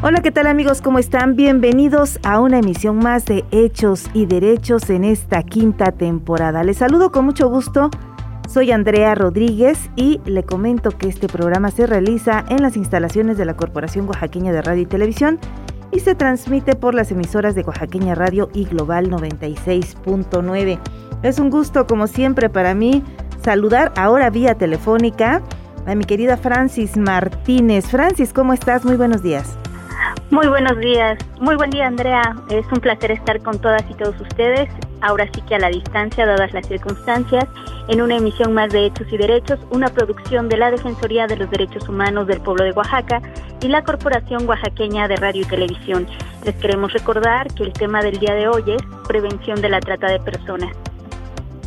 Hola, ¿qué tal amigos? ¿Cómo están? Bienvenidos a una emisión más de Hechos y Derechos en esta quinta temporada. Les saludo con mucho gusto. Soy Andrea Rodríguez y le comento que este programa se realiza en las instalaciones de la Corporación Oaxaqueña de Radio y Televisión y se transmite por las emisoras de Oaxaqueña Radio y Global 96.9. Es un gusto, como siempre, para mí saludar ahora vía telefónica a mi querida Francis Martínez. Francis, ¿cómo estás? Muy buenos días. Muy buenos días, muy buen día Andrea, es un placer estar con todas y todos ustedes, ahora sí que a la distancia, dadas las circunstancias, en una emisión más de Hechos y Derechos, una producción de la Defensoría de los Derechos Humanos del Pueblo de Oaxaca y la Corporación Oaxaqueña de Radio y Televisión. Les queremos recordar que el tema del día de hoy es prevención de la trata de personas.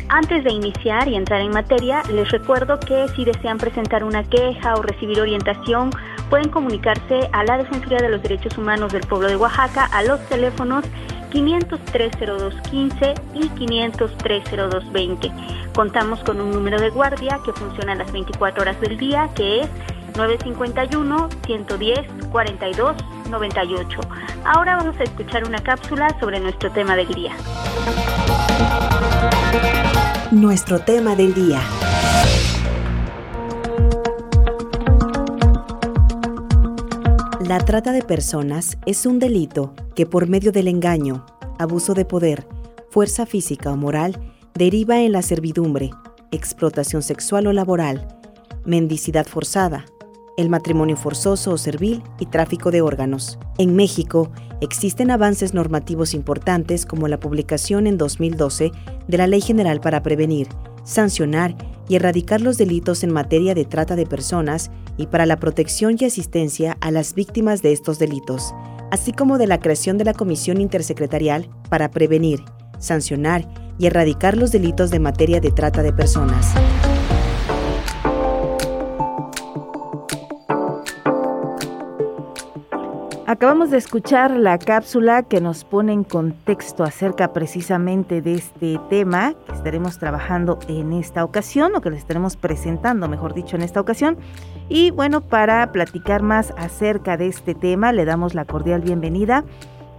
Antes de iniciar y entrar en materia, les recuerdo que si desean presentar una queja o recibir orientación, pueden comunicarse a la Defensoría de los Derechos Humanos del Pueblo de Oaxaca a los teléfonos 503-0215 y 503-0220. Contamos con un número de guardia que funciona las 24 horas del día, que es 951-110-4298. Ahora vamos a escuchar una cápsula sobre nuestro tema del día. Nuestro tema del día. La trata de personas es un delito que por medio del engaño, abuso de poder, fuerza física o moral, deriva en la servidumbre, explotación sexual o laboral, mendicidad forzada, el matrimonio forzoso o servil y tráfico de órganos. En México existen avances normativos importantes como la publicación en 2012 de la Ley General para prevenir, sancionar y erradicar los delitos en materia de trata de personas y para la protección y asistencia a las víctimas de estos delitos, así como de la creación de la Comisión Intersecretarial para prevenir, sancionar y erradicar los delitos de materia de trata de personas. Acabamos de escuchar la cápsula que nos pone en contexto acerca precisamente de este tema que estaremos trabajando en esta ocasión o que les estaremos presentando, mejor dicho, en esta ocasión. Y bueno, para platicar más acerca de este tema, le damos la cordial bienvenida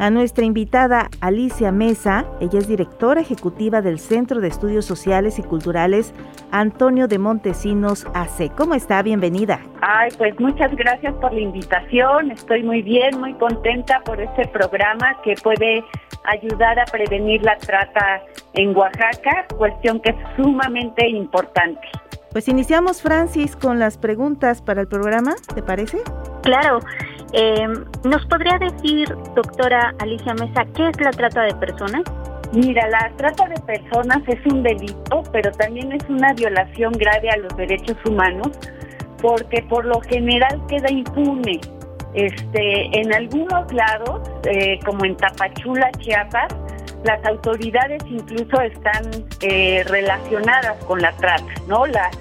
nuestra invitada Alicia Mesa. Ella es directora ejecutiva del Centro de Estudios Sociales y Culturales Antonio de Montesinos AC. ¿Cómo está? Bienvenida. Ay, pues muchas gracias por la invitación. Estoy muy bien, muy contenta por este programa que puede ayudar a prevenir la trata en Oaxaca, cuestión que es sumamente importante. Pues iniciamos, Francis, con las preguntas para el programa, ¿te parece? Claro. Eh, ¿Nos podría decir, doctora Alicia Mesa, qué es la trata de personas? Mira, la trata de personas es un delito, pero también es una violación grave a los derechos humanos, porque por lo general queda impune. Este, en algunos lados, eh, como en Tapachula, Chiapas, las autoridades incluso están eh, relacionadas con la trata, ¿no? La,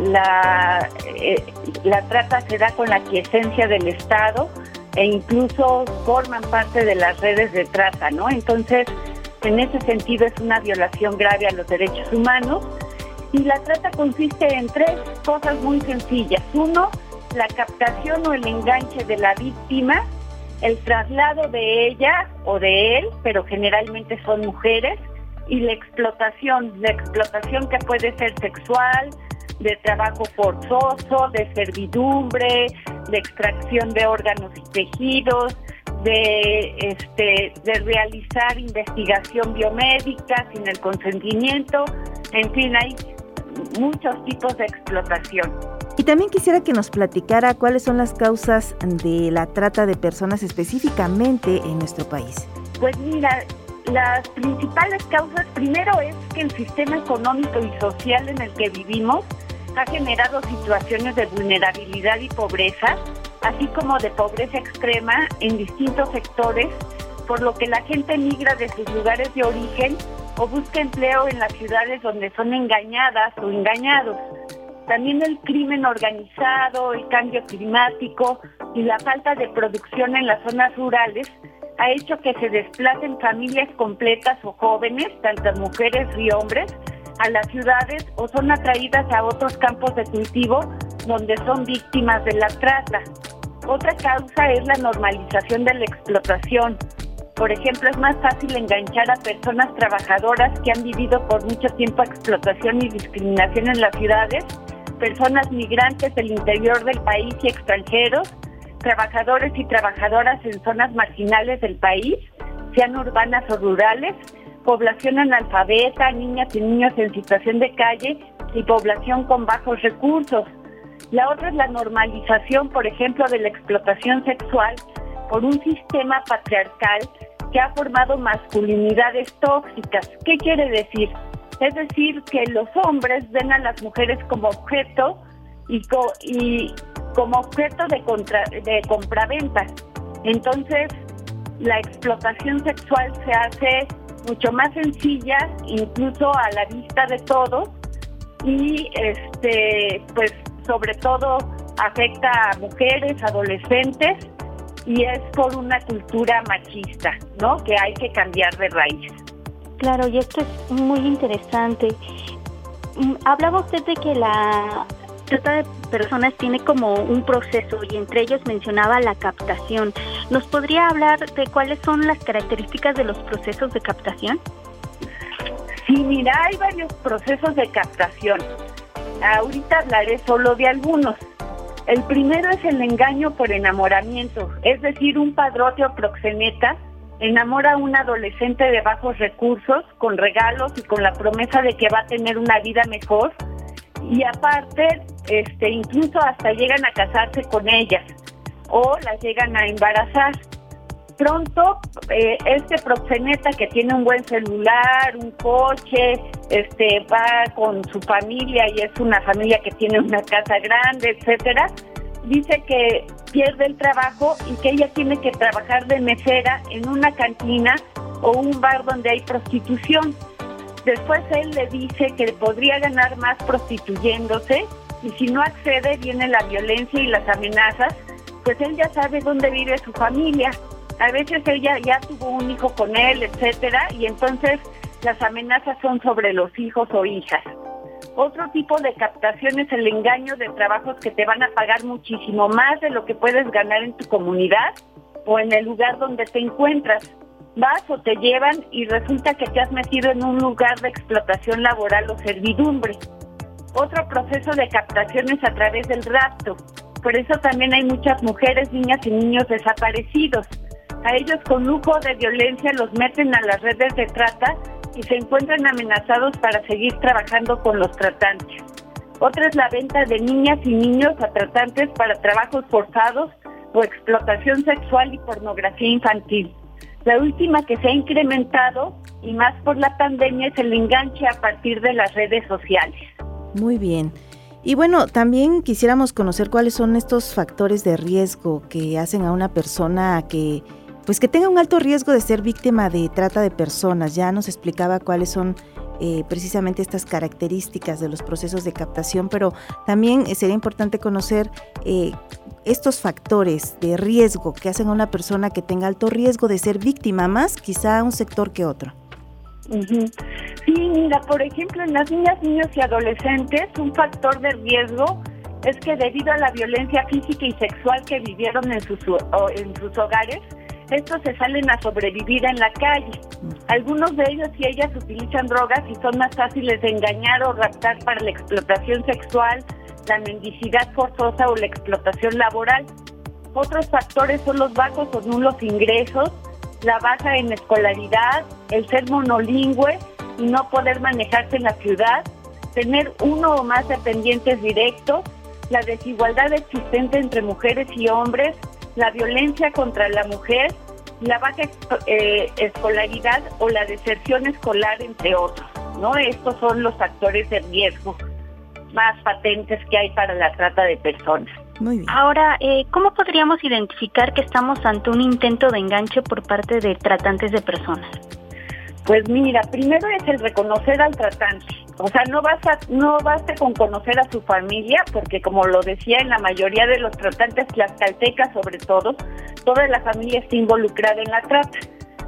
la, eh, la trata se da con la quiesencia del Estado e incluso forman parte de las redes de trata, ¿no? Entonces, en ese sentido es una violación grave a los derechos humanos y la trata consiste en tres cosas muy sencillas. Uno, la captación o el enganche de la víctima, el traslado de ella o de él, pero generalmente son mujeres, y la explotación, la explotación que puede ser sexual, de trabajo forzoso, de servidumbre, de extracción de órganos y tejidos, de, este, de realizar investigación biomédica sin el consentimiento, en fin, hay muchos tipos de explotación. Y también quisiera que nos platicara cuáles son las causas de la trata de personas específicamente en nuestro país. Pues mira, las principales causas, primero es que el sistema económico y social en el que vivimos ha generado situaciones de vulnerabilidad y pobreza así como de pobreza extrema en distintos sectores, por lo que la gente migra de sus lugares de origen o busca empleo en las ciudades donde son engañadas o engañados. También el crimen organizado, el cambio climático y la falta de producción en las zonas rurales ha hecho que se desplacen familias completas o jóvenes, tanto mujeres y hombres, a las ciudades o son atraídas a otros campos de cultivo donde son víctimas de la trata. Otra causa es la normalización de la explotación. Por ejemplo, es más fácil enganchar a personas trabajadoras que han vivido por mucho tiempo explotación y discriminación en las ciudades, personas migrantes del interior del país y extranjeros, trabajadores y trabajadoras en zonas marginales del país, sean urbanas o rurales, población analfabeta, niñas y niños en situación de calle y población con bajos recursos. La otra es la normalización, por ejemplo, de la explotación sexual por un sistema patriarcal que ha formado masculinidades tóxicas. ¿Qué quiere decir? Es decir, que los hombres ven a las mujeres como objeto y, y como objeto de, contra, de compraventa. Entonces, la explotación sexual se hace mucho más sencilla, incluso a la vista de todos, y este, pues sobre todo afecta a mujeres, adolescentes, y es por una cultura machista, ¿no? Que hay que cambiar de raíz. Claro, y esto es muy interesante. Mm, hablaba usted de que la trata de personas tiene como un proceso y entre ellos mencionaba la captación. ¿Nos podría hablar de cuáles son las características de los procesos de captación? Sí, mira, hay varios procesos de captación. Ahorita hablaré solo de algunos. El primero es el engaño por enamoramiento, es decir, un padrote o proxeneta enamora a un adolescente de bajos recursos con regalos y con la promesa de que va a tener una vida mejor y aparte, este, incluso hasta llegan a casarse con ellas o las llegan a embarazar. Pronto, eh, este proxeneta que tiene un buen celular, un coche, este, va con su familia y es una familia que tiene una casa grande, etcétera, dice que pierde el trabajo y que ella tiene que trabajar de mesera en una cantina o un bar donde hay prostitución. Después él le dice que podría ganar más prostituyéndose y si no accede viene la violencia y las amenazas, pues él ya sabe dónde vive su familia. A veces ella ya tuvo un hijo con él, etcétera, y entonces las amenazas son sobre los hijos o hijas. Otro tipo de captación es el engaño de trabajos que te van a pagar muchísimo más de lo que puedes ganar en tu comunidad o en el lugar donde te encuentras vas o te llevan y resulta que te has metido en un lugar de explotación laboral o servidumbre. Otro proceso de captación es a través del rapto. Por eso también hay muchas mujeres, niñas y niños desaparecidos. A ellos con lujo de violencia los meten a las redes de trata y se encuentran amenazados para seguir trabajando con los tratantes. Otra es la venta de niñas y niños a tratantes para trabajos forzados o explotación sexual y pornografía infantil. La última que se ha incrementado y más por la pandemia es el enganche a partir de las redes sociales. Muy bien. Y bueno, también quisiéramos conocer cuáles son estos factores de riesgo que hacen a una persona que pues que tenga un alto riesgo de ser víctima de trata de personas. Ya nos explicaba cuáles son eh, precisamente estas características de los procesos de captación, pero también eh, sería importante conocer eh, estos factores de riesgo que hacen a una persona que tenga alto riesgo de ser víctima, más quizá un sector que otro. Sí, mira, por ejemplo, en las niñas, niños y adolescentes, un factor de riesgo es que debido a la violencia física y sexual que vivieron en sus, en sus hogares, estos se salen a sobrevivir en la calle. Algunos de ellos y ellas utilizan drogas y son más fáciles de engañar o raptar para la explotación sexual, la mendicidad forzosa o la explotación laboral. Otros factores son los bajos o nulos ingresos, la baja en escolaridad, el ser monolingüe y no poder manejarse en la ciudad, tener uno o más dependientes directos, la desigualdad existente entre mujeres y hombres, la violencia contra la mujer, la baja eh, escolaridad o la deserción escolar, entre otros. ¿no? Estos son los factores de riesgo más patentes que hay para la trata de personas. Muy bien. Ahora, eh, ¿cómo podríamos identificar que estamos ante un intento de enganche por parte de tratantes de personas? Pues mira, primero es el reconocer al tratante. O sea, no basta, no basta con conocer a su familia, porque como lo decía en la mayoría de los tratantes tlaxcaltecas sobre todo, toda la familia está involucrada en la trata.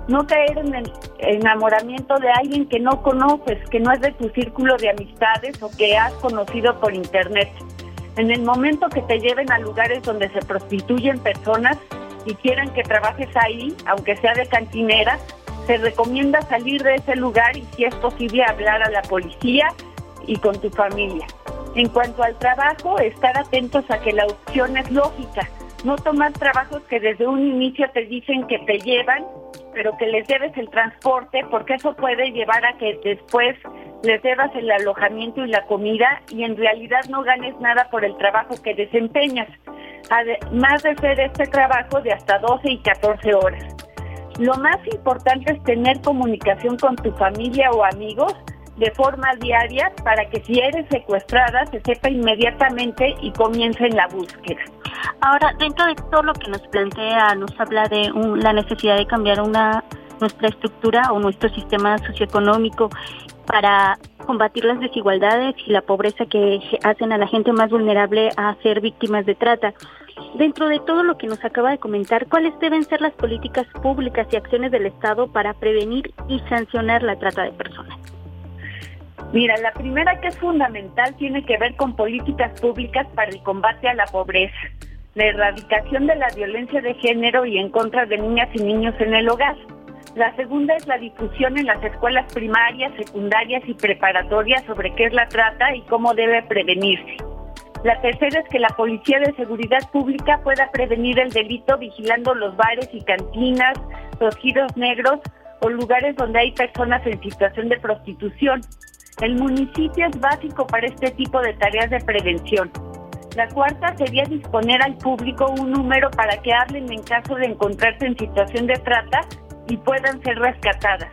No caer en el enamoramiento de alguien que no conoces, que no es de tu círculo de amistades o que has conocido por internet. En el momento que te lleven a lugares donde se prostituyen personas y quieran que trabajes ahí, aunque sea de cantinera, se recomienda salir de ese lugar y si es posible hablar a la policía y con tu familia. En cuanto al trabajo, estar atentos a que la opción es lógica, no tomar trabajos que desde un inicio te dicen que te llevan, pero que les debes el transporte, porque eso puede llevar a que después les debas el alojamiento y la comida y en realidad no ganes nada por el trabajo que desempeñas, además de ser este trabajo de hasta 12 y 14 horas. Lo más importante es tener comunicación con tu familia o amigos de forma diaria para que si eres secuestrada se sepa inmediatamente y comience en la búsqueda. Ahora, dentro de todo lo que nos plantea, nos habla de la necesidad de cambiar una nuestra estructura o nuestro sistema socioeconómico para combatir las desigualdades y la pobreza que hacen a la gente más vulnerable a ser víctimas de trata. Dentro de todo lo que nos acaba de comentar, ¿cuáles deben ser las políticas públicas y acciones del Estado para prevenir y sancionar la trata de personas? Mira, la primera que es fundamental tiene que ver con políticas públicas para el combate a la pobreza, la erradicación de la violencia de género y en contra de niñas y niños en el hogar. La segunda es la difusión en las escuelas primarias, secundarias y preparatorias sobre qué es la trata y cómo debe prevenirse. La tercera es que la Policía de Seguridad Pública pueda prevenir el delito vigilando los bares y cantinas, los giros negros o lugares donde hay personas en situación de prostitución. El municipio es básico para este tipo de tareas de prevención. La cuarta sería disponer al público un número para que hablen en caso de encontrarse en situación de trata y puedan ser rescatadas.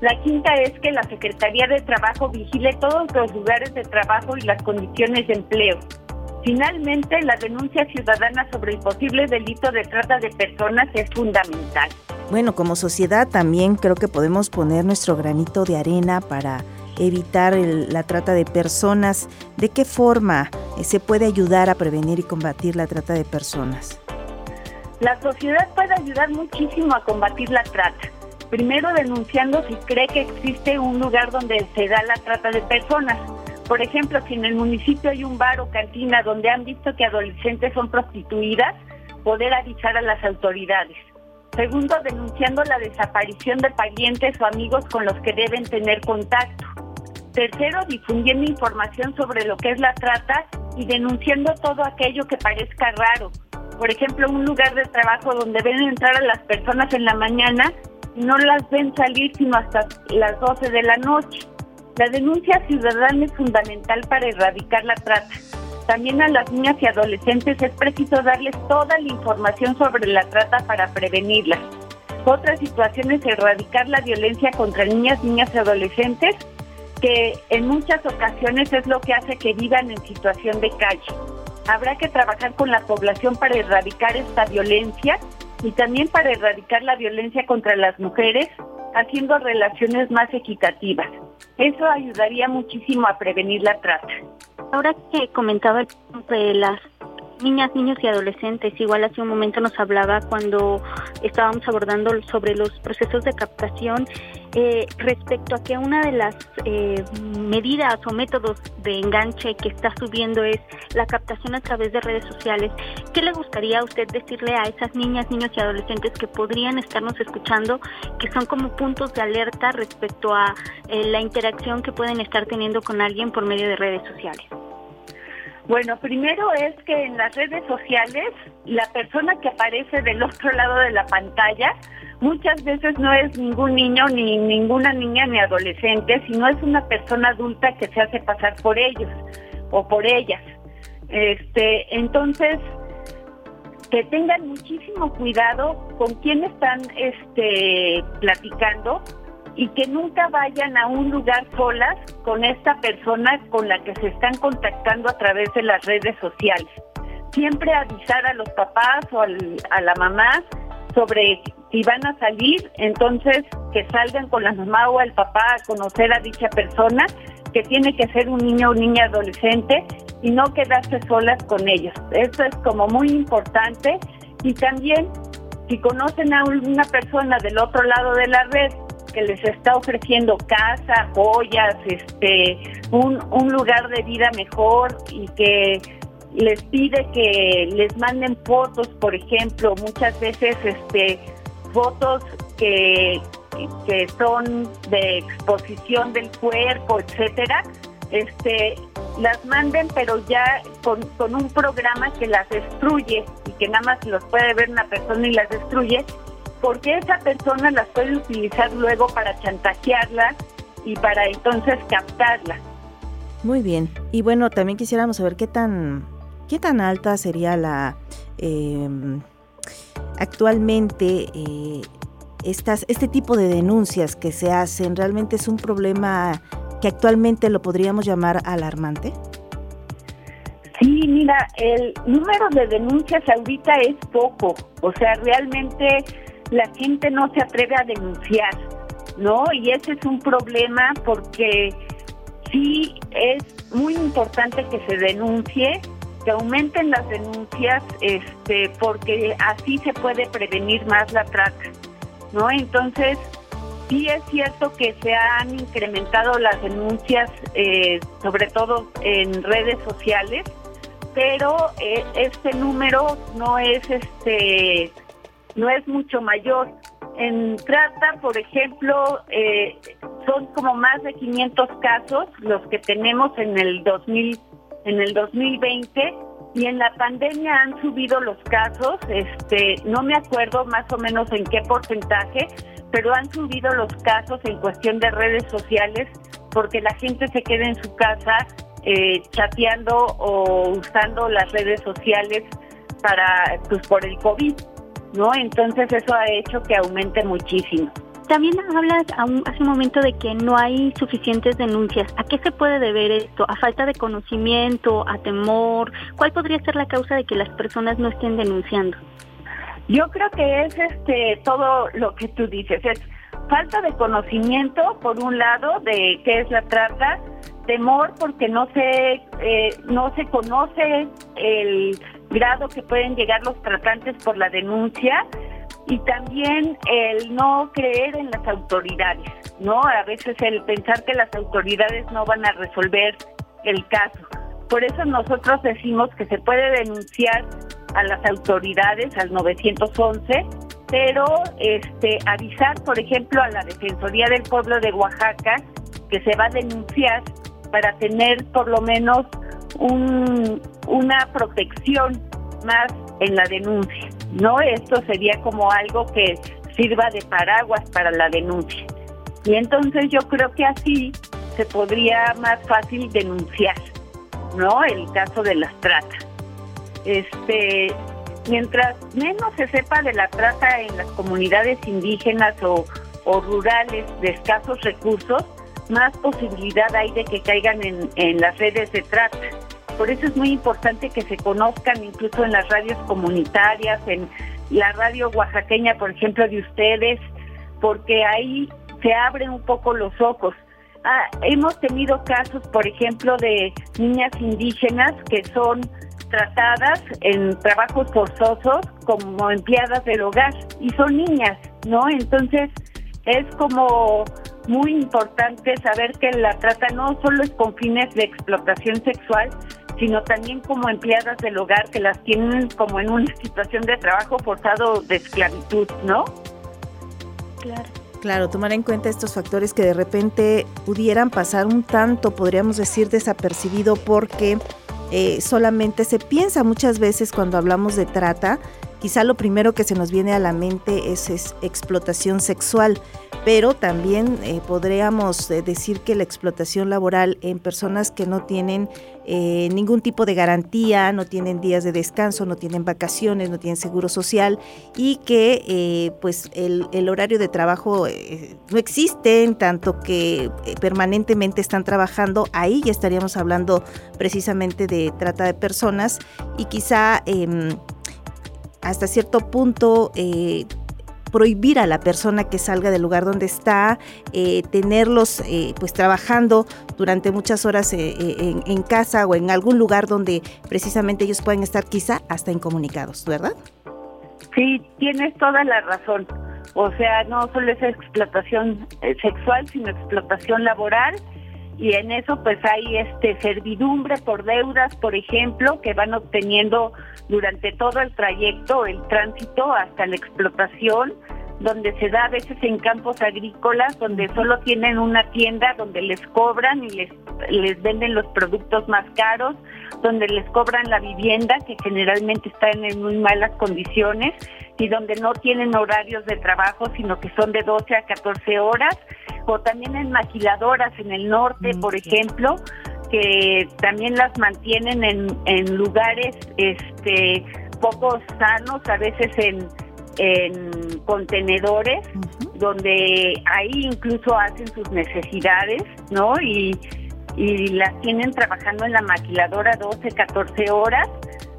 La quinta es que la Secretaría de Trabajo vigile todos los lugares de trabajo y las condiciones de empleo. Finalmente, la denuncia ciudadana sobre el posible delito de trata de personas es fundamental. Bueno, como sociedad también creo que podemos poner nuestro granito de arena para evitar la trata de personas. ¿De qué forma eh, se puede ayudar a prevenir y combatir la trata de personas? La sociedad puede ayudar muchísimo a combatir la trata. Primero denunciando si cree que existe un lugar donde se da la trata de personas. Por ejemplo, si en el municipio hay un bar o cantina donde han visto que adolescentes son prostituidas, poder avisar a las autoridades. Segundo, denunciando la desaparición de parientes o amigos con los que deben tener contacto. Tercero, difundiendo información sobre lo que es la trata y denunciando todo aquello que parezca raro, por ejemplo, un lugar de trabajo donde ven entrar a las personas en la mañana y no las ven salir sino hasta las 12 de la noche. La denuncia ciudadana es fundamental para erradicar la trata. También a las niñas y adolescentes es preciso darles toda la información sobre la trata para prevenirla. Otra situación es erradicar la violencia contra niñas, niñas y adolescentes, que en muchas ocasiones es lo que hace que vivan en situación de calle. Habrá que trabajar con la población para erradicar esta violencia y también para erradicar la violencia contra las mujeres, haciendo relaciones más equitativas. Eso ayudaría muchísimo a prevenir la trata. Ahora que comentaba de las niñas, niños y adolescentes. Igual hace un momento nos hablaba cuando estábamos abordando sobre los procesos de captación eh, respecto a que una de las eh, medidas o métodos de enganche que está subiendo es la captación a través de redes sociales. ¿Qué le gustaría a usted decirle a esas niñas, niños y adolescentes que podrían estarnos escuchando, que son como puntos de alerta respecto a eh, la interacción que pueden estar teniendo con alguien por medio de redes sociales? Bueno, primero es que en las redes sociales la persona que aparece del otro lado de la pantalla muchas veces no es ningún niño ni ninguna niña ni adolescente, sino es una persona adulta que se hace pasar por ellos o por ellas. Este, entonces que tengan muchísimo cuidado con quién están este platicando y que nunca vayan a un lugar solas con esta persona con la que se están contactando a través de las redes sociales. siempre avisar a los papás o a la mamá sobre si van a salir, entonces que salgan con la mamá o el papá a conocer a dicha persona, que tiene que ser un niño o niña adolescente y no quedarse solas con ellos. Eso es como muy importante y también si conocen a una persona del otro lado de la red que les está ofreciendo casa, joyas, este, un, un lugar de vida mejor y que les pide que les manden fotos, por ejemplo, muchas veces este fotos que, que son de exposición del cuerpo, etcétera, este las manden pero ya con, con un programa que las destruye y que nada más los puede ver una persona y las destruye, porque esa persona las puede utilizar luego para chantajearla y para entonces captarla. Muy bien. Y bueno, también quisiéramos saber qué tan ¿Qué tan alta sería la... Em, actualmente eh, estas, este tipo de denuncias que se hacen, realmente es un problema que actualmente lo podríamos llamar alarmante? Sí, mira, el número de denuncias ahorita es poco, o sea, realmente la gente no se atreve a denunciar, ¿no? Y ese es un problema porque sí es muy importante que se denuncie, que aumenten las denuncias, este, porque así se puede prevenir más la trata, ¿no? Entonces, sí es cierto que se han incrementado las denuncias, eh, sobre todo en redes sociales, pero eh, este número no es este no es mucho mayor. En trata, por ejemplo, eh, son como más de 500 casos los que tenemos en el 2000 en el 2020 y en la pandemia han subido los casos, este, no me acuerdo más o menos en qué porcentaje, pero han subido los casos en cuestión de redes sociales porque la gente se queda en su casa eh, chateando o usando las redes sociales para pues por el COVID, ¿no? Entonces eso ha hecho que aumente muchísimo. También hablas hace un momento de que no hay suficientes denuncias. ¿A qué se puede deber esto? ¿A falta de conocimiento? ¿A temor? ¿Cuál podría ser la causa de que las personas no estén denunciando? Yo creo que es este todo lo que tú dices. Es falta de conocimiento, por un lado, de qué es la trata, temor porque no se, eh, no se conoce el grado que pueden llegar los tratantes por la denuncia y también el no creer en las autoridades, ¿no? A veces el pensar que las autoridades no van a resolver el caso. Por eso nosotros decimos que se puede denunciar a las autoridades al 911, pero este avisar, por ejemplo, a la Defensoría del Pueblo de Oaxaca que se va a denunciar para tener por lo menos un, una protección más en la denuncia. No, esto sería como algo que sirva de paraguas para la denuncia. Y entonces yo creo que así se podría más fácil denunciar, ¿no? El caso de las tratas. Este, mientras menos se sepa de la trata en las comunidades indígenas o, rurales de escasos recursos, más posibilidad hay de que caigan en, en las redes de trata. Por eso es muy importante que se conozcan incluso en las radios comunitarias, en la radio oaxaqueña, por ejemplo, de ustedes, porque ahí se abren un poco los ojos. Ah, hemos tenido casos, por ejemplo, de niñas indígenas que son tratadas en trabajos forzosos como empleadas del hogar y son niñas, ¿no? Entonces es como muy importante saber que la trata no solo es con fines de explotación sexual, sino también como empleadas del hogar que las tienen como en una situación de trabajo forzado de esclavitud, ¿no? Claro. Claro, tomar en cuenta estos factores que de repente pudieran pasar un tanto, podríamos decir, desapercibido porque eh, solamente se piensa muchas veces cuando hablamos de trata quizá lo primero que se nos viene a la mente es, explotación sexual, pero también eh, podríamos eh, decir que la explotación laboral en personas que no tienen eh, ningún tipo de garantía, no tienen días de descanso, no tienen vacaciones, no tienen seguro social y que pues el, horario de trabajo no existe, en tanto que permanentemente están trabajando, ahí ya estaríamos hablando precisamente de trata de personas y quizá em, hasta cierto punto eh, prohibir a la persona que salga del lugar donde está, eh, tenerlos eh, pues trabajando durante muchas horas en, en, casa o en algún lugar donde precisamente ellos pueden estar quizá hasta incomunicados, ¿verdad? Sí, tienes toda la razón. O sea, no solo es explotación sexual, sino explotación laboral y en eso pues hay este servidumbre por deudas, por ejemplo, que van obteniendo durante todo el trayecto, el tránsito hasta la explotación, donde se da a veces en campos agrícolas, donde solo tienen una tienda donde les cobran y les, les venden los productos más caros, donde les cobran la vivienda, que generalmente está en muy malas condiciones, y donde no tienen horarios de trabajo, sino que son de 12 a 14 horas, o también en maquiladoras en el norte, mm, por ejemplo, que también las mantienen en, en lugares este poco sanos, a veces en, en contenedores, donde ahí incluso hacen sus necesidades, ¿no? Y, y las tienen trabajando en la maquiladora 12, 14 horas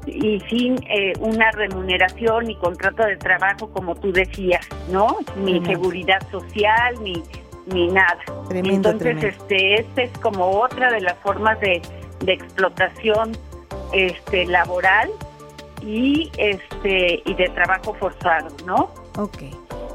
y sin eh, una remuneración ni contrato de trabajo como tú decías, ¿no? Ni seguridad social, ni ni nada. Entonces, este este es como otra de las formas de, de explotación este laboral y este y de trabajo forzado, ¿no? Ok.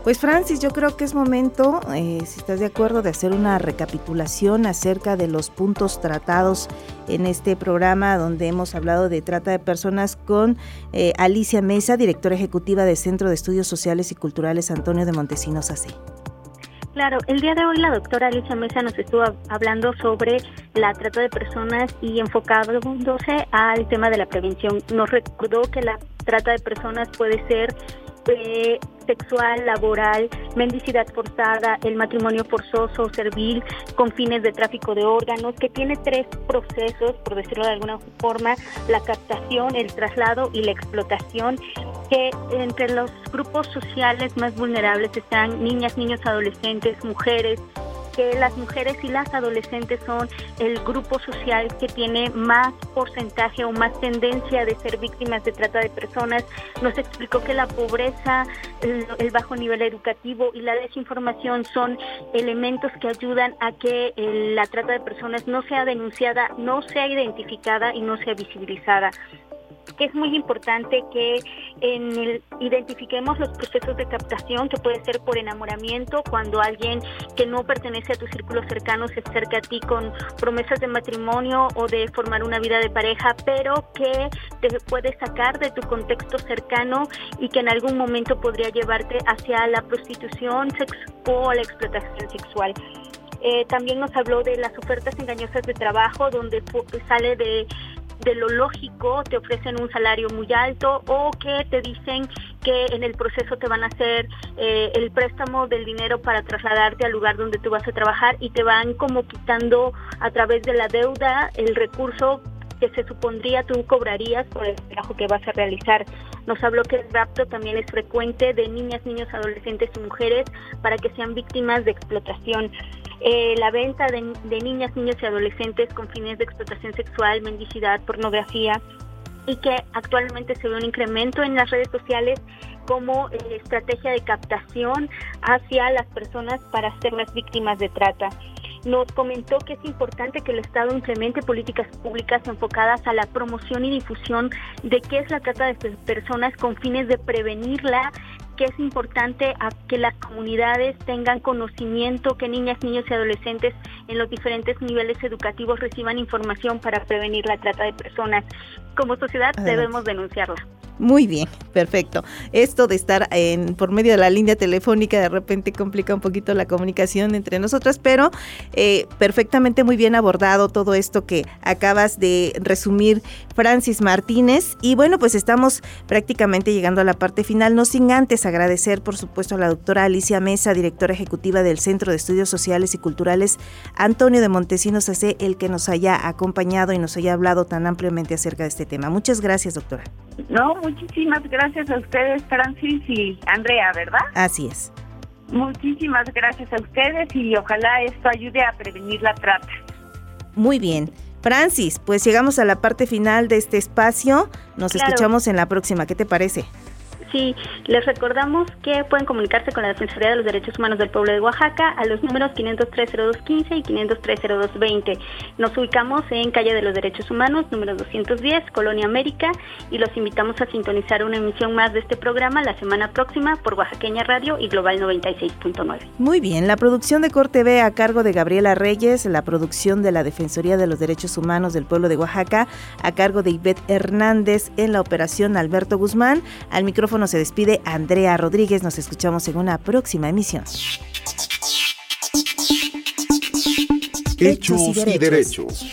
Pues Francis, yo creo que es momento, eh, si estás de acuerdo, de hacer una recapitulación acerca de los puntos tratados en este programa donde hemos hablado de trata de personas con eh, Alicia Mesa, directora ejecutiva del Centro de Estudios Sociales y Culturales Antonio de Montesinos AC. Claro, el día de hoy la doctora Alicia Mesa nos estuvo hablando sobre la trata de personas y enfocándose al tema de la prevención. Nos recordó que la trata de personas puede ser eh, sexual, laboral, mendicidad forzada, el matrimonio forzoso, servil, con fines de tráfico de órganos, que tiene tres procesos, por decirlo de alguna forma, la captación, el traslado y la explotación, que entre los grupos sociales más vulnerables están niñas, niños, adolescentes, mujeres, que las mujeres y las adolescentes son el grupo social que tiene más porcentaje o más tendencia de ser víctimas de trata de personas. Nos explicó que la pobreza, el, bajo nivel educativo y la desinformación son elementos que ayudan a que eh, la trata de personas no sea denunciada, no sea identificada y no sea visibilizada que es muy importante que en el, identifiquemos los procesos de captación, que puede ser por enamoramiento, cuando alguien que no pertenece a tu círculo cercano se acerca a ti con promesas de matrimonio o de formar una vida de pareja, pero que te puede sacar de tu contexto cercano y que en algún momento podría llevarte hacia la prostitución o la explotación sexual. Eh, también nos habló de las ofertas engañosas de trabajo, donde sale de de lo lógico te ofrecen un salario muy alto o que te dicen que en el proceso te van a hacer eh, el préstamo del dinero para trasladarte al lugar donde tú vas a trabajar y te van como quitando a través de la deuda el recurso que se supondría tú cobrarías por el trabajo que vas a realizar. Nos habló que el rapto también es frecuente de niñas, niños, adolescentes y mujeres para que sean víctimas de explotación. Eh, la venta de, niñas, niños y adolescentes con fines de explotación sexual, mendicidad, pornografía y que actualmente se ve un incremento en las redes sociales como eh, estrategia de captación hacia las personas para ser las víctimas de trata. Nos comentó que es importante que el Estado implemente políticas públicas enfocadas a la promoción y difusión de qué es la trata de personas con fines de prevenirla que es importante a que las comunidades tengan conocimiento, que niñas, niños y adolescentes en los diferentes niveles educativos reciban información para prevenir la trata de personas. Como sociedad debemos denunciarla. Muy bien, perfecto. Esto de estar en, por medio de la línea telefónica de repente complica un poquito la comunicación entre nosotras, pero eh, perfectamente muy bien abordado todo esto que acabas de resumir, Francis Martínez. Y bueno, pues estamos prácticamente llegando a la parte final, no sin antes agradecer, por supuesto, a la doctora Alicia Mesa, directora ejecutiva del Centro de Estudios Sociales y Culturales, Antonio de Montesinos AC, el que nos haya acompañado y nos haya hablado tan ampliamente acerca de este tema. Muchas gracias, doctora. No, muchísimas gracias a ustedes, Francis y Andrea, ¿verdad? Así es. Muchísimas gracias a ustedes y ojalá esto ayude a prevenir la trata. Muy bien. Francis, pues llegamos a la parte final de este espacio. Nos escuchamos en la próxima. ¿Qué te parece? Sí, les recordamos que pueden comunicarse con la Defensoría de los Derechos Humanos del Pueblo de Oaxaca a los números 503-0215 y 503-0220. Nos ubicamos en Calle de los Derechos Humanos, número 210, Colonia América, y los invitamos a sintonizar una emisión más de este programa la semana próxima por Oaxaqueña Radio y Global 96.9. Muy bien, la producción de Corte B a cargo de Gabriela Reyes, la producción de la Defensoría de los Derechos Humanos del Pueblo de Oaxaca a cargo de Ivette Hernández en la operación Alberto Guzmán, al micrófono se despide Andrea Rodríguez. Nos escuchamos en una próxima emisión. Hechos y derechos.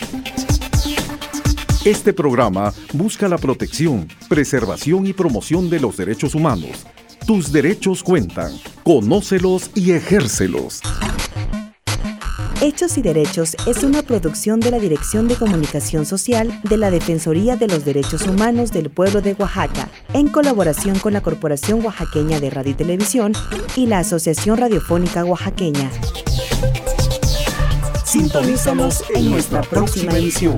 Este programa busca la protección, preservación y promoción de los derechos humanos. Tus derechos cuentan. Conócelos y ejércelos. Hechos y Derechos es una producción de la Dirección de Comunicación Social de la Defensoría de los Derechos Humanos del Pueblo de Oaxaca, en colaboración con la Corporación Oaxaqueña de Radio y Televisión y la Asociación Radiofónica Oaxaqueña. Sintonízanos en nuestra próxima edición.